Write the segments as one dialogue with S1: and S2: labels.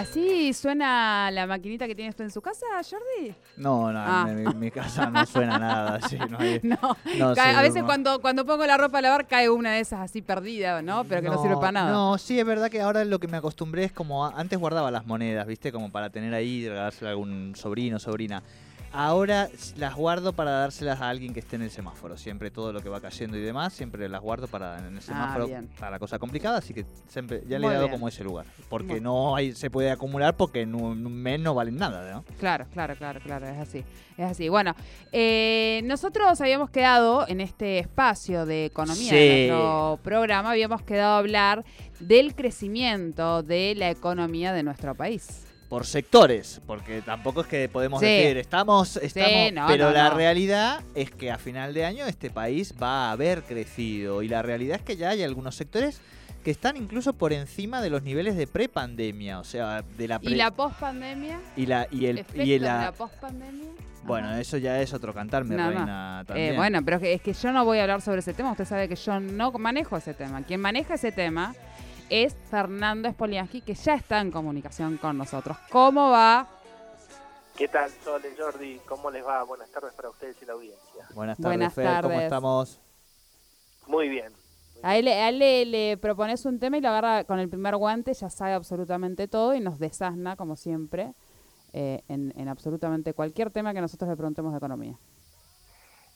S1: ¿Así suena la maquinita que tienes tú en su casa, Jordi?
S2: No, no,
S1: Ah.
S2: en mi, mi casa no suena nada así. No hay-
S1: No.
S2: no
S1: Ca-
S2: sé,
S1: a veces cuando, cuando pongo la ropa a lavar cae una de esas así perdida, ¿no? Pero que no, sirve para nada.
S2: No, sí, es verdad que ahora lo que me acostumbré es como antes guardaba las monedas, ¿viste? Como para tener ahí regalársela a algún sobrino, sobrina. Ahora las guardo para dárselas a alguien que esté en el semáforo. Siempre todo lo que va cayendo y demás, siempre las guardo para en el semáforo.
S1: Ah, bien.
S2: Para la cosa complicada, así que siempre ya le
S1: Muy
S2: he dado
S1: bien.
S2: como ese lugar. Porque
S1: Muy-
S2: no hay, se puede acumular porque en un, mes no valen nada, ¿no?
S1: Claro, claro, claro, claro, es así. Es así. Bueno, eh, nosotros habíamos quedado en este espacio de economía de nuestro programa, habíamos quedado a hablar del crecimiento de la economía de nuestro país.
S2: Por sectores, porque tampoco es que podemos
S1: Sí.
S2: decir, estamos, estamos,
S1: no,
S2: pero
S1: no,
S2: la
S1: no.
S2: realidad es que a final de año este país va a haber crecido y la realidad es que ya hay algunos sectores que están incluso por encima de los niveles de prepandemia, o sea, de la pre-
S1: ¿Y la pospandemia?
S2: y la y el
S1: ¿Efectos
S2: y
S1: de
S2: la-
S1: la pospandemia?
S2: bueno,
S1: Ajá.
S2: eso ya es otro cantar, mi
S1: No, no.
S2: reina
S1: Eh,
S2: también.
S1: bueno, pero es que, es que yo no voy a hablar sobre ese tema. Usted sabe que yo no manejo ese tema. Quien maneja ese tema es Fernando Spoliansky, que ya está en comunicación con nosotros. ¿Cómo va?
S3: ¿Qué tal, Sole, Jordi? ¿Cómo les va? Buenas tardes para ustedes y la audiencia.
S2: Buenas tardes,
S1: Buenas
S2: Fer, ¿cómo
S1: tardes.
S2: estamos?
S3: Muy bien.
S1: A él, a él le, le propones un tema y lo agarra con el primer guante, ya sabe absolutamente todo y nos desasna, como siempre, eh, en, en absolutamente cualquier tema que nosotros le preguntemos de economía.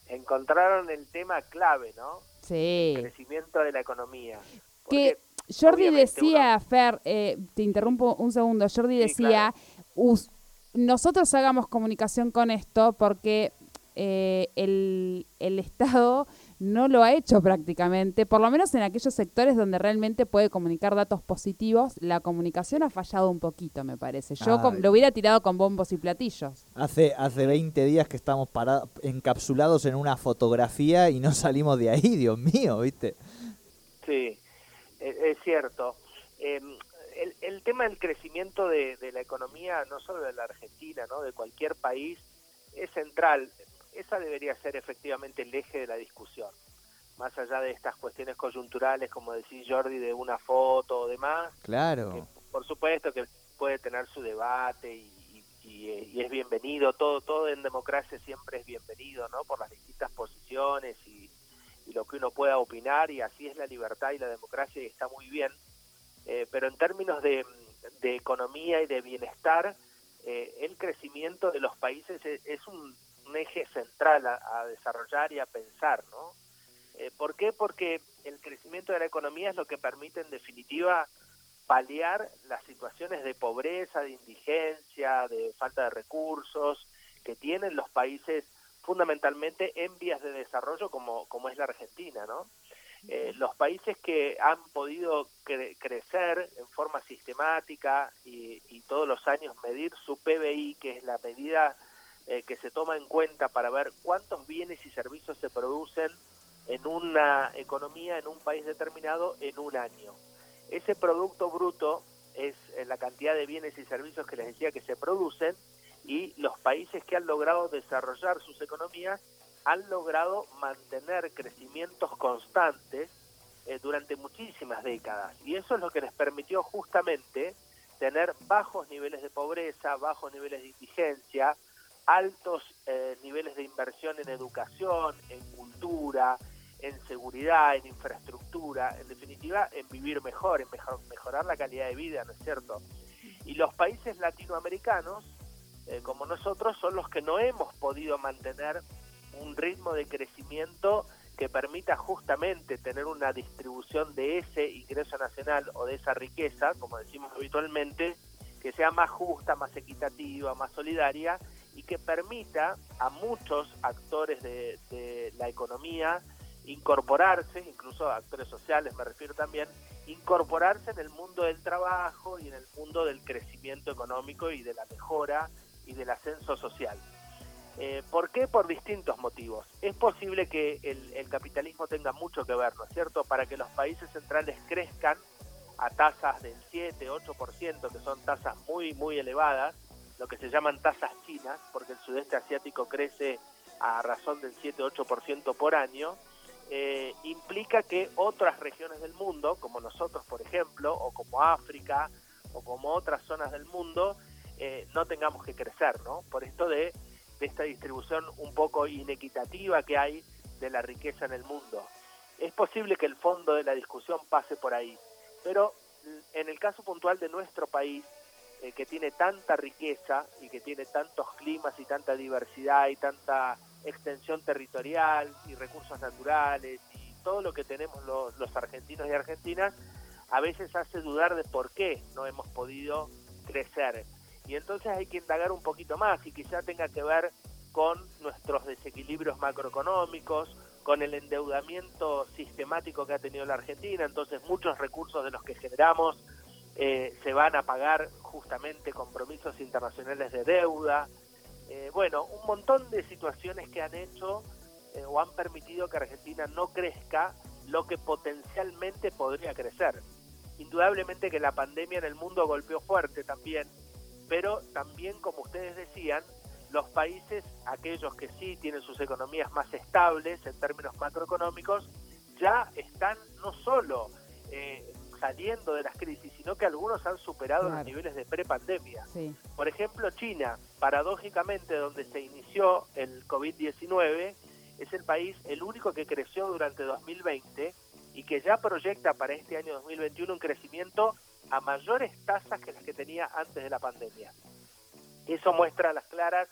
S3: Encontraron el tema clave, ¿no?
S1: Sí.
S3: Crecimiento de la economía.
S1: Que
S3: Porque
S1: Jordi
S3: obviamente
S1: decía, Fer, eh, te interrumpo un segundo, Jordi
S3: Sí,
S1: decía, nosotros hagamos comunicación con esto porque eh, el, el Estado no lo ha hecho prácticamente, por lo menos en aquellos sectores donde realmente puede comunicar datos positivos, la comunicación ha fallado un poquito, me parece. Yo
S2: Ah,
S1: lo hubiera tirado con bombos y platillos.
S2: Hace, hace 20 días que estamos para- encapsulados en una fotografía y no salimos de ahí, Dios mío, ¿viste?
S3: Sí, es, es cierto. Eh, el, el tema del crecimiento de, de la economía, no solo de la Argentina, ¿no? de cualquier país, es central. Esa debería ser efectivamente el eje de la discusión. Más allá de estas cuestiones coyunturales, como decís Jordi, de una foto o demás, que
S2: Claro.
S3: por supuesto que puede tener su debate y, y- y es bienvenido, todo, todo en democracia siempre es bienvenido, ¿no? Por las distintas posiciones y, y lo que uno pueda opinar y así es la libertad y la democracia y está muy bien. Eh, pero en términos de, de economía y de bienestar, eh, el crecimiento de los países es, es un, eje central a, a desarrollar y a pensar, ¿no? Eh, ¿Por qué? Porque el crecimiento de la economía es lo que permite, en definitiva, paliar las situaciones de pobreza, de indigencia, de falta de recursos que tienen los países fundamentalmente en vías de desarrollo como, como es la Argentina, ¿no? Eh, los países que han podido cre- crecer en forma sistemática y, y todos los años medir su PBI, que es la medida eh, que se toma en cuenta para ver cuántos bienes y servicios se producen en una economía, en un país determinado, en un año. Ese producto bruto es eh, la cantidad de bienes y servicios que les decía que se producen y los países que han logrado desarrollar sus economías han logrado mantener crecimientos constantes eh, durante muchísimas décadas. Y eso es lo que les permitió justamente tener bajos niveles de pobreza, bajos niveles de indigencia, altos eh, niveles de inversión en educación, en cultura, en seguridad, en infraestructura, en definitiva, en vivir mejor, en mejor, mejorar la calidad de vida, ¿no es cierto? Y los países latinoamericanos, eh, como nosotros, son los que no hemos podido mantener un ritmo de crecimiento que permita justamente tener una distribución de ese ingreso nacional o de esa riqueza, como decimos habitualmente, que sea más justa, más equitativa, más solidaria y que permita a muchos actores de, de la economía incorporarse, incluso actores sociales me refiero también, incorporarse en el mundo del trabajo y en el mundo del crecimiento económico y de la mejora y del ascenso social. Eh, ¿Por qué? Por distintos motivos. Es posible que el, capitalismo tenga mucho que ver, ¿no es cierto?, para que los países centrales crezcan a tasas del 7, 8%, que son tasas muy, muy elevadas, lo que se llaman tasas chinas, porque el sudeste asiático crece a razón del 7-8% por año, eh, implica que otras regiones del mundo, como nosotros por ejemplo, o como África, o como otras zonas del mundo, eh, no tengamos que crecer, ¿no? Por esto de, esta distribución un poco inequitativa que hay de la riqueza en el mundo. Es posible que el fondo de la discusión pase por ahí, pero en el caso puntual de nuestro país, eh, que tiene tanta riqueza y que tiene tantos climas y tanta diversidad y tanta extensión territorial y recursos naturales y todo lo que tenemos los argentinos y argentinas, a veces hace dudar de por qué no hemos podido crecer. Y entonces hay que indagar un poquito más y quizá tenga que ver con nuestros desequilibrios macroeconómicos, con el endeudamiento sistemático que ha tenido la Argentina, entonces muchos recursos de los que generamos eh, se van a pagar justamente compromisos internacionales de deuda. Eh, bueno, un montón de situaciones que han hecho eh, o han permitido que Argentina no crezca lo que potencialmente podría crecer. Indudablemente que la pandemia en el mundo golpeó fuerte también, pero también, como ustedes decían, los países, aquellos que sí tienen sus economías más estables en términos macroeconómicos, ya están no solo eh, saliendo de las crisis, sino que algunos han superado los niveles de prepandemia. Por ejemplo, China, paradójicamente donde se inició el COVID-19, es el país el único que creció durante 2020 y que ya proyecta para este año 2021 un crecimiento a mayores tasas que las que tenía antes de la pandemia. Eso muestra a las claras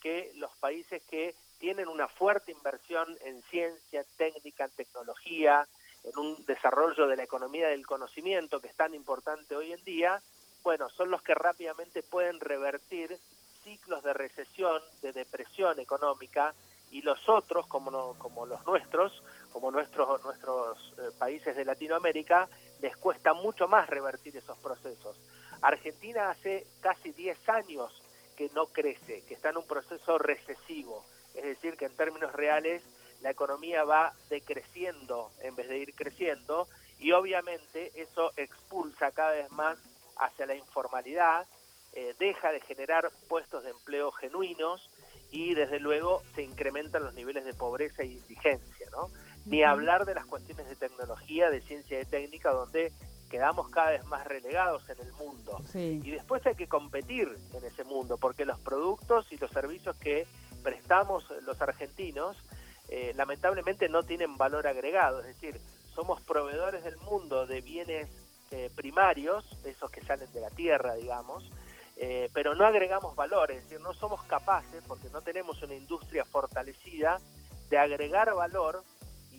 S3: que los países que tienen una fuerte inversión en ciencia, técnica, tecnología, en un desarrollo de la economía del conocimiento que es tan importante hoy en día, bueno, son los que rápidamente pueden revertir ciclos de recesión, de depresión económica, y los otros, como, como los nuestros, como nuestros, nuestros eh, países de Latinoamérica, les cuesta mucho más revertir esos procesos. Argentina hace casi 10 años que no crece, que está en un proceso recesivo, es decir, que en términos reales la economía va decreciendo en vez de ir creciendo y obviamente eso expulsa cada vez más hacia la informalidad, eh, deja de generar puestos de empleo genuinos y desde luego se incrementan los niveles de pobreza e indigencia, ¿no? Ni hablar de las cuestiones de tecnología, de ciencia y técnica, donde quedamos cada vez más relegados en el mundo. Y después hay que competir en ese mundo, porque los productos y los servicios que prestamos los argentinos eh, lamentablemente no tienen valor agregado, es decir, somos proveedores del mundo de bienes eh, primarios, esos que salen de la tierra, digamos, eh, pero no agregamos valor, es decir, no somos capaces, porque no tenemos una industria fortalecida, de agregar valor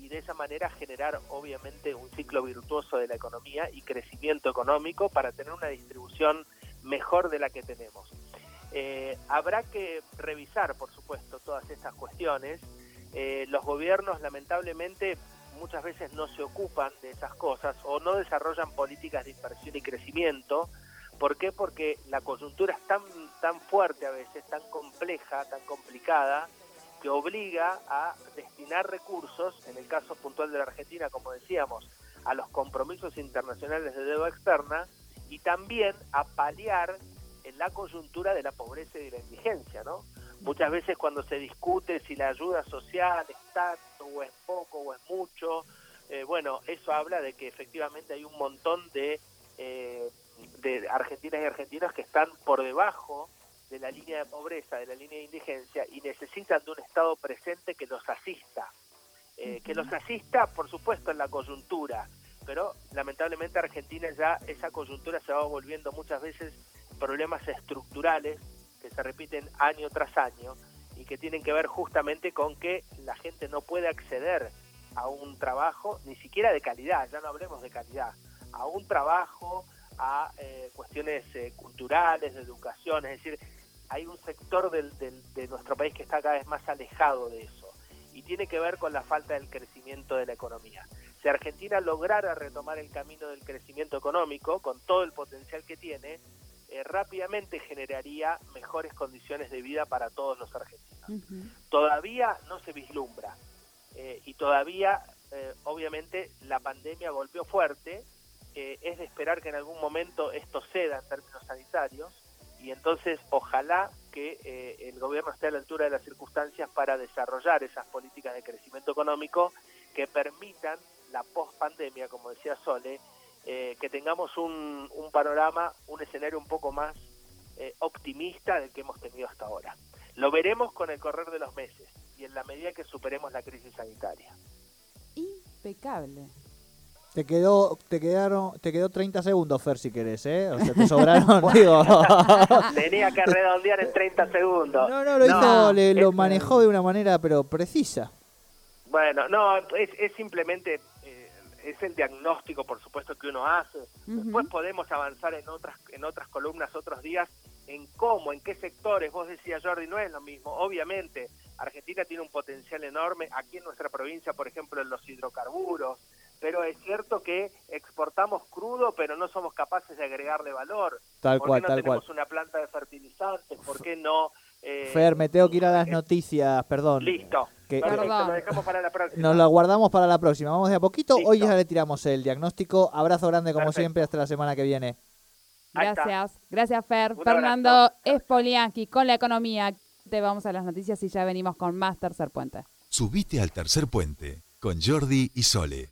S3: y de esa manera generar obviamente un ciclo virtuoso de la economía y crecimiento económico para tener una distribución mejor de la que tenemos. habrá que revisar, por supuesto, todas estas cuestiones eh, los gobiernos lamentablemente muchas veces no se ocupan de esas cosas o no desarrollan políticas de inversión y crecimiento. ¿Por qué? Porque la coyuntura es tan, tan fuerte a veces, tan compleja, tan complicada, que obliga a destinar recursos, en el caso puntual de la Argentina, como decíamos, a los compromisos internacionales de deuda externa y también a paliar en la coyuntura de la pobreza y de la indigencia, ¿no? Muchas veces cuando se discute si la ayuda social es tanto o es poco o es mucho, eh, bueno, eso habla de que efectivamente hay un montón de, eh, de argentinas y argentinos que están por debajo de la línea de pobreza, de la línea de indigencia y necesitan de un Estado presente que los asista. Eh, que los asista, por supuesto, en la coyuntura, pero lamentablemente Argentina ya esa coyuntura se va volviendo muchas veces problemas estructurales que se repiten año tras año y que tienen que ver justamente con que la gente no puede acceder a un trabajo, ni siquiera de calidad, ya no hablemos de calidad, a un trabajo, a eh, cuestiones eh, culturales, de educación, es decir, hay un sector del, de nuestro país que está cada vez más alejado de eso y tiene que ver con la falta del crecimiento de la economía. Si Argentina lograra retomar el camino del crecimiento económico, con todo el potencial que tiene, eh, rápidamente generaría mejores condiciones de vida para todos los argentinos. Todavía no se vislumbra eh, y todavía, eh, obviamente, la pandemia golpeó fuerte. es de esperar que en algún momento esto ceda en términos sanitarios y entonces ojalá que eh, el gobierno esté a la altura de las circunstancias para desarrollar esas políticas de crecimiento económico que permitan la post-pandemia, como decía Sole, eh, que tengamos un, un panorama, un escenario un poco más eh, optimista del que hemos tenido hasta ahora. Lo veremos con el correr de los meses y en la medida que superemos la crisis sanitaria.
S1: Impecable.
S2: Te quedó, te quedaron, te quedó 30 segundos, Fer, si querés, ¿eh? O sea, te sobraron, digo.
S3: Tenía que redondear en 30 segundos.
S2: No, no, lo hizo, le- lo manejó de una manera, pero precisa.
S3: Bueno, no, es, es simplemente, eh, es el diagnóstico, por supuesto, que uno hace. Después podemos avanzar en otras, en otras columnas, otros días, en cómo, en qué sectores. Vos decías, Jordi, no es lo mismo. Obviamente, Argentina tiene un potencial enorme. Aquí en nuestra provincia, por ejemplo, en los hidrocarburos. Pero es cierto que exportamos crudo, pero no somos capaces de agregarle valor.
S2: Tal
S3: ¿Por
S2: cual,
S3: qué no
S2: tal cual.
S3: tenemos una planta de fertilizantes? ¿Por qué no? eh,
S2: Fer, me tengo que ir a las
S3: eh,
S2: noticias, perdón.
S3: Listo.
S2: Que-
S3: Perfecto, lo dejamos para la próxima.
S2: Nos la guardamos para la próxima. Vamos de a poquito. Hoy ya le tiramos el diagnóstico. Abrazo grande como
S3: Perfecto.
S2: siempre. Hasta la semana que viene.
S1: Gracias. Gracias, Fer.
S3: Un
S1: Fernando
S3: abrazo.
S1: Espolianski con la economía. Te vamos a las noticias y ya venimos con más Tercer Puente.
S4: Subite al tercer puente con Jordi y Sole.